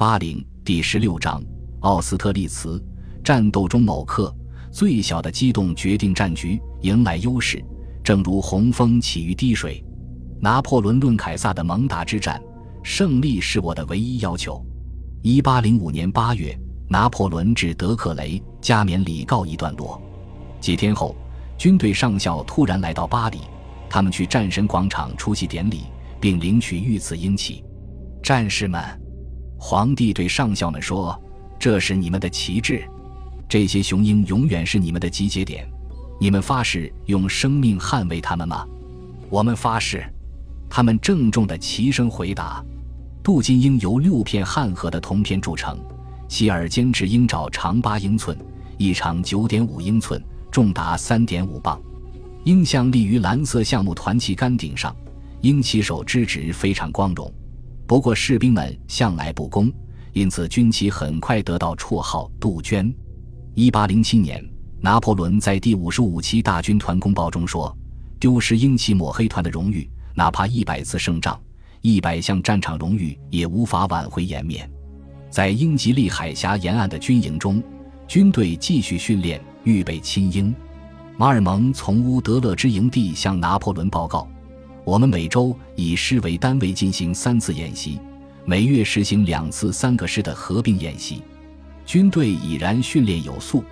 巴陵第十六章奥斯特利茨战斗中某刻，最小的机动决定战局，迎来优势，正如洪峰起于滴水。拿破仑论凯撒的蒙达之战，胜利是我的唯一要求。一八零五年八月，拿破仑至德克雷加冕礼告一段落。几天后，军队上校突然来到巴黎，他们去战神广场出席典礼，并领取御赐英旗。战士们，皇帝对上校们说：“这是你们的旗帜，这些雄鹰永远是你们的集结点。你们发誓用生命捍卫他们吗？”“我们发誓。”他们郑重的齐声回答。镀金鹰由六片汉河的铜片铸成，其耳尖质鹰爪长八英寸，翼长九点五英寸，重达三点五磅。鹰像立于蓝色橡木团旗杆顶上，鹰旗手之职非常光荣。不过士兵们向来不公，因此军旗很快得到绰号“杜鹃”。一八零七年，拿破仑在第五十五期大军团公报中说：“丢失鹰旗抹黑团的荣誉，哪怕一百次胜仗。”一百项战场荣誉也无法挽回颜面。在英吉利海峡沿岸的军营中，军队继续训练，预备亲英。马尔蒙从乌德勒支营地向拿破仑报告：“我们每周以师为单位进行三次演习，每月实行两次三个师的合并演习。军队已然训练有素。”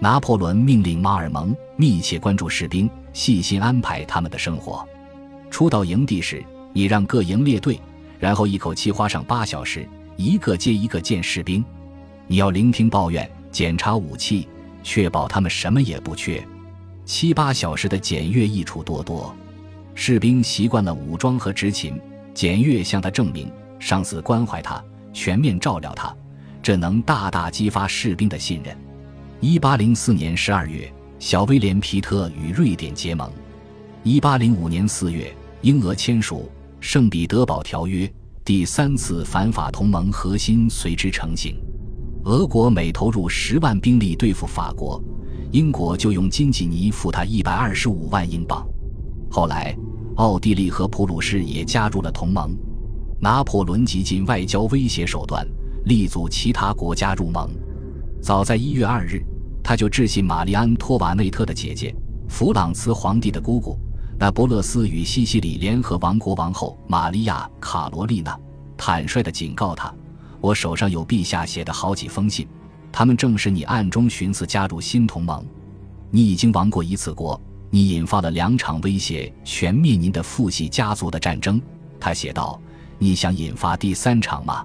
拿破仑命令马尔蒙密切关注士兵，细心安排他们的生活。初到营地时，你让各营列队，然后一口气花上八小时，一个接一个见士兵。你要聆听抱怨，检查武器，确保他们什么也不缺。七八小时的检阅益处多多。士兵习惯了武装和执勤，检阅向他证明上司关怀他，全面照料他，这能大大激发士兵的信任。一八零四年十二月，小威廉·皮特与瑞典结盟。一八零五年四月，英俄签署。圣彼得堡条约第三次反法同盟核心随之成型。俄国每投入十万兵力对付法国，英国就用金吉尼付他一百二十五万英镑。后来，奥地利和普鲁士也加入了同盟。拿破仑极尽外交威胁手段，力阻其他国家入盟。早在一月二日，他就致信玛丽安·托瓦内特的姐姐，弗朗茨皇帝的姑姑。那不勒斯与西西里联合王国王后玛利亚·卡罗丽娜坦率地警告他：“我手上有陛下写的好几封信，他们正是你暗中寻思加入新同盟。你已经亡过一次国，你引发了两场威胁全灭您的父系家族的战争。”他写道：“你想引发第三场吗？”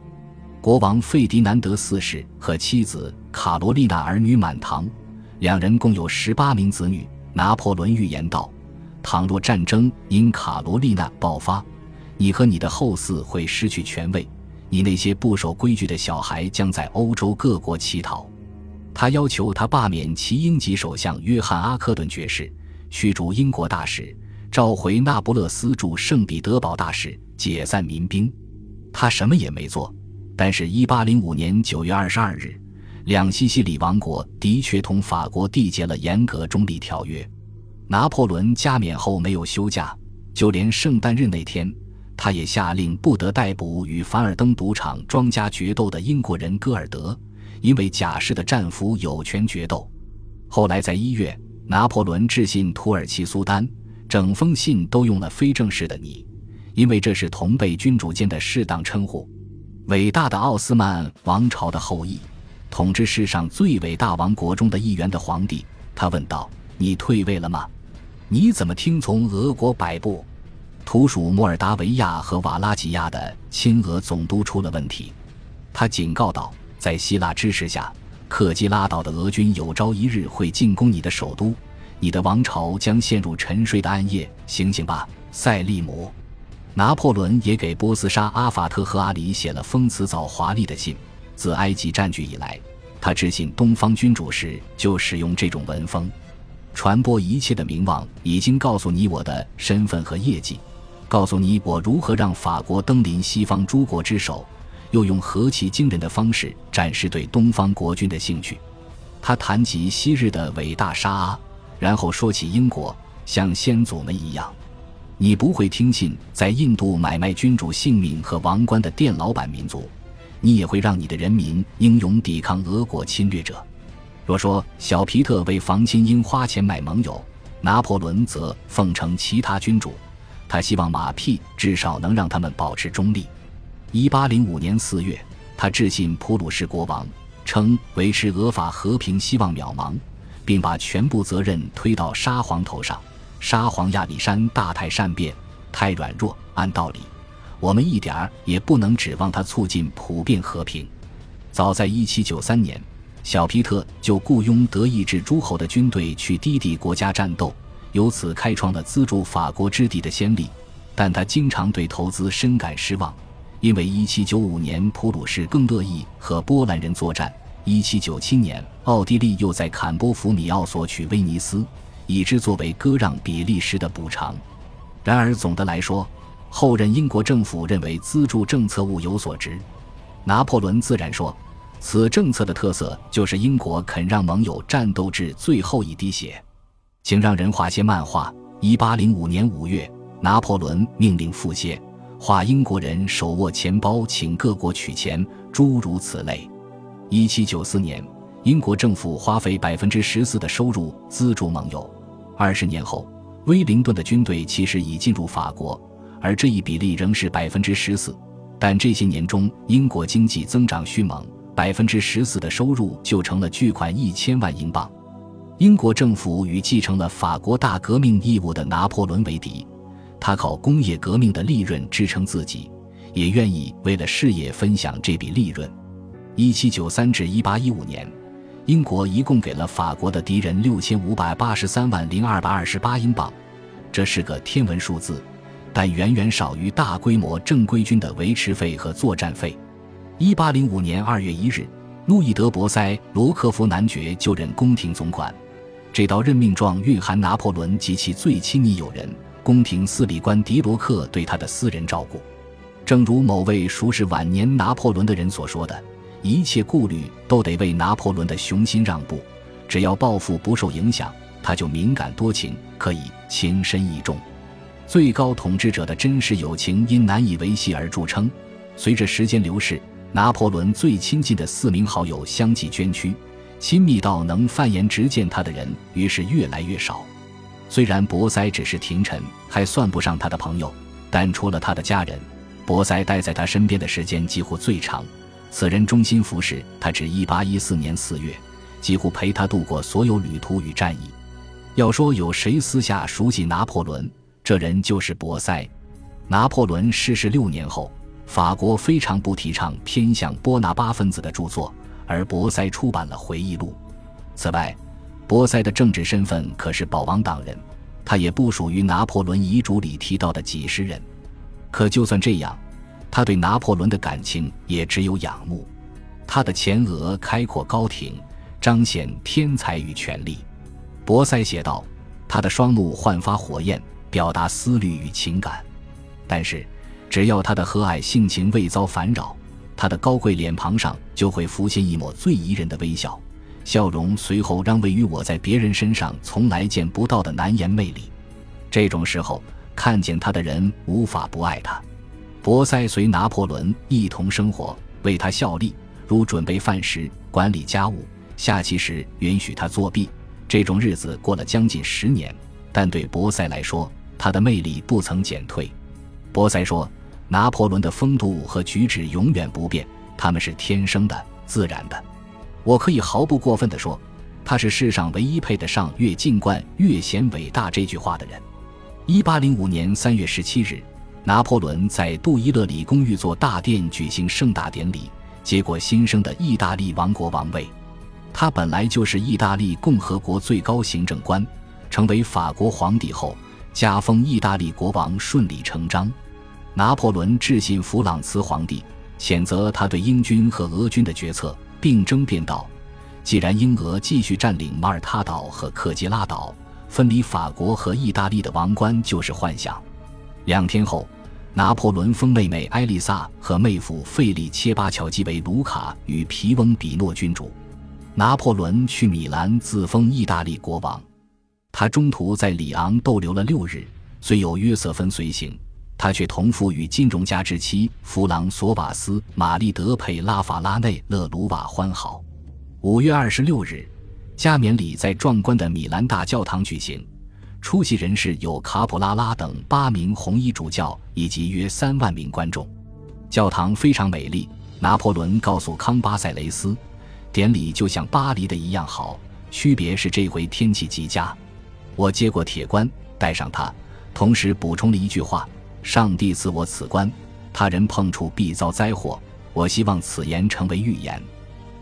国王费迪南德四世和妻子卡罗丽娜儿女满堂，两人共有十八名子女。拿破仑预言道。倘若战争因卡罗丽娜爆发，你和你的后嗣会失去权位，你那些不守规矩的小孩将在欧洲各国乞讨。他要求他罢免其英籍首相约翰·阿克顿爵士，驱逐英国大使，召回那不勒斯驻圣彼得堡大使，解散民兵。他什么也没做。但是1805年9月22日，两西西里王国的确同法国缔结了严格中立条约。拿破仑加冕后没有休假，就连圣诞日那天，他也下令不得逮捕与凡尔登赌场庄家决斗的英国人戈尔德，因为假释的战俘有权决斗。后来在一月，拿破仑致信土耳其苏丹，整封信都用了非正式的“你”，因为这是同辈君主间的适当称呼。伟大的奥斯曼王朝的后裔，统治世上最伟大王国中的一员的皇帝，他问道：“你退位了吗？”你怎么听从俄国摆布？土属莫尔达维亚和瓦拉吉亚的亲俄总督出了问题。他警告道，在希腊支持下，克基拉岛的俄军有朝一日会进攻你的首都，你的王朝将陷入沉睡的暗夜。醒醒吧，塞利姆！拿破仑也给波斯沙阿法特和阿里写了封辞藻华丽的信。自埃及占据以来，他致信东方君主时就使用这种文风。传播一切的名望已经告诉你我的身份和业绩，告诉你我如何让法国登临西方诸国之首，又用何其惊人的方式展示对东方国君的兴趣。他谈及昔日的伟大沙阿，然后说起英国，像先祖们一样。你不会听信在印度买卖君主性命和王冠的店老板民族，你也会让你的人民英勇抵抗俄国侵略者。若说小皮特为防亲英花钱买盟友，拿破仑则奉承其他君主，他希望马屁至少能让他们保持中立。一八零五年四月，他致信普鲁士国王，称维持俄法和平希望渺茫，并把全部责任推到沙皇头上。沙皇亚历山大太善变，太软弱。按道理。我们一点儿也不能指望他促进普遍和平。早在1793年，小皮特就雇佣德意志诸侯的军队去低地国家战斗，由此开创了资助法国之地的先例。但他经常对投资深感失望，因为1795年普鲁士更乐意和波兰人作战，1797年奥地利又在坎波弗米奥索取威尼斯，以之作为割让比利时的补偿。然而总的来说，后任英国政府认为资助政策物有所值，拿破仑自然说，此政策的特色就是英国肯让盟友战斗至最后一滴血。请让人画些漫画。一八零五年五月，拿破仑命令腹泻，画英国人手握钱包请各国取钱，诸如此类。一七九四年，英国政府花费百分之十四的收入资助盟友。二十年后，威灵顿的军队其实已进入法国。而这一比例仍是百分之十四，但这些年中英国经济增长迅猛，百分之十四的收入就成了巨款一千万英镑。英国政府与继承了法国大革命义务的拿破仑为敌，他靠工业革命的利润支撑自己，也愿意为了事业分享这笔利润。一七九三至一八一五年，英国一共给了法国的敌人六千五百八十三万零二百二十八英镑，这是个天文数字。但远远少于大规模正规军的维持费和作战费。一八零五年二月一日，路易德·博塞罗克福男爵就任宫廷总管。这道任命状蕴含拿破仑及其最亲密友人宫廷司礼官迪罗克对他的私人照顾。正如某位熟识晚年拿破仑的人所说的：“一切顾虑都得为拿破仑的雄心让步，只要抱负不受影响，他就敏感多情，可以情深意重。”最高统治者的真实友情因难以维系而著称。随着时间流逝，拿破仑最亲近的四名好友相继捐躯，亲密到能犯言直见他的人于是越来越少。虽然博塞只是廷臣，还算不上他的朋友，但除了他的家人，博塞待在他身边的时间几乎最长。此人忠心服侍他至1814年4月，几乎陪他度过所有旅途与战役。要说有谁私下熟悉拿破仑？这人就是博塞。拿破仑逝世六年后，法国非常不提倡偏向波拿巴分子的著作，而博塞出版了回忆录。此外，博塞的政治身份可是保王党人，他也不属于拿破仑遗嘱里提到的几十人。可就算这样，他对拿破仑的感情也只有仰慕。他的前额开阔高挺，彰显天才与权力。博塞写道：“他的双目焕发火焰。”表达思虑与情感，但是，只要他的和蔼性情未遭烦扰，他的高贵脸庞上就会浮现一抹最宜人的微笑，笑容随后让位于我在别人身上从来见不到的难言魅力。这种时候，看见他的人无法不爱他。博塞随拿破仑一同生活，为他效力，如准备饭食、管理家务、下棋时允许他作弊。这种日子过了将近十年，但对博塞来说，他的魅力不曾减退，博塞说：“拿破仑的风度和举止永远不变，他们是天生的、自然的。我可以毫不过分地说，他是世上唯一配得上‘越进冠越显伟大’这句话的人。”一八零五年三月十七日，拿破仑在杜伊勒里公寓座大殿举行盛大典礼，接过新生的意大利王国王位。他本来就是意大利共和国最高行政官，成为法国皇帝后。加封意大利国王顺理成章。拿破仑致信弗朗茨皇帝，谴责他对英军和俄军的决策，并争辩道：“既然英俄继续占领马耳他岛和克吉拉岛，分离法国和意大利的王冠就是幻想。”两天后，拿破仑封妹妹艾丽萨和妹夫费利切巴乔基为卢卡与皮翁比诺君主。拿破仑去米兰自封意大利国王。他中途在里昂逗留了六日，虽有约瑟芬随行，他却同父与金融家之妻弗朗索瓦斯·玛丽德佩拉法拉内勒鲁瓦欢好。五月二十六日，加冕礼在壮观的米兰大教堂举行，出席人士有卡普拉拉等八名红衣主教以及约三万名观众。教堂非常美丽。拿破仑告诉康巴塞雷斯，典礼就像巴黎的一样好，区别是这回天气极佳。我接过铁冠，戴上它，同时补充了一句话：“上帝赐我此冠，他人碰触必遭灾祸。我希望此言成为预言。”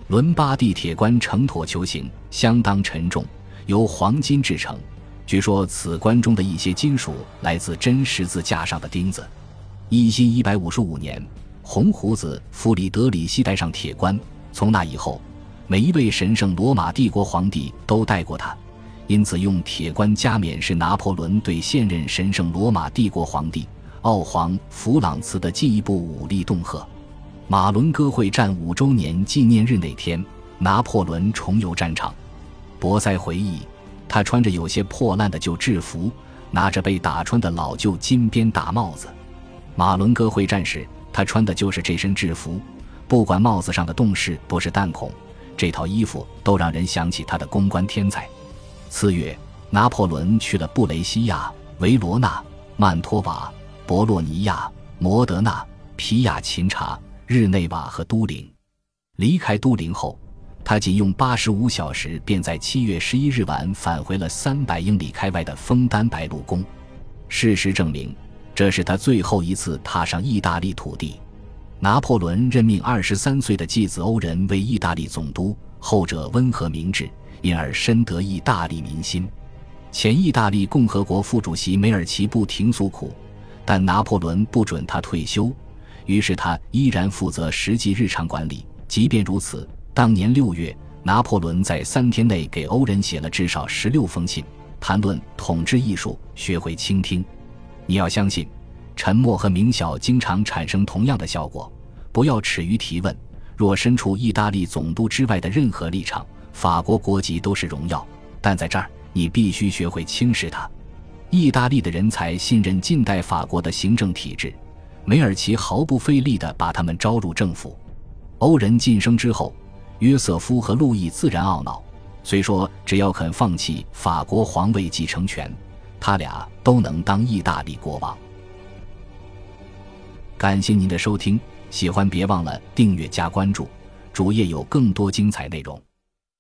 伦巴第铁冠呈椭球形，相当沉重，由黄金制成。据说此冠中的一些金属来自真十字架上的钉子。一七一百五十五年。红胡子弗里德里希戴上铁冠，从那以后，每一位神圣罗马帝国皇帝都戴过它，因此用铁冠加冕是拿破仑对现任神圣罗马帝国皇帝奥皇弗朗茨的进一步武力恫吓。马伦哥会战五周年纪念日那天，拿破仑重游战场。博塞回忆，他穿着有些破烂的旧制服，拿着被打穿的老旧金边大帽子。马伦哥会战时。他穿的就是这身制服，不管帽子上的洞是不是弹孔，这套衣服都让人想起他的公关天才。次月，拿破仑去了布雷西亚、维罗纳、曼托瓦、博洛尼亚、摩德纳、皮亚琴察、日内瓦和都灵。离开都灵后，他仅用八十五小时便在七月十一日晚返回了三百英里开外的枫丹白露宫。事实证明。这是他最后一次踏上意大利土地。拿破仑任命二十三岁的继子欧仁为意大利总督，后者温和明智，因而深得意大利民心。前意大利共和国副主席梅尔奇不停诉苦，但拿破仑不准他退休，于是他依然负责实际日常管理。即便如此，当年六月，拿破仑在三天内给欧仁写了至少十六封信，谈论统治艺术，学会倾听。你要相信，沉默和冥想经常产生同样的效果。不要耻于提问。若身处意大利总督之外的任何立场，法国国籍都是荣耀。但在这儿，你必须学会轻视它。意大利的人才信任近代法国的行政体制，梅尔奇毫不费力地把他们招入政府。欧人晋升之后，约瑟夫和路易自然懊恼。虽说只要肯放弃法国皇位继承权。他俩都能当意大利国王。感谢您的收听，喜欢别忘了订阅加关注，主页有更多精彩内容。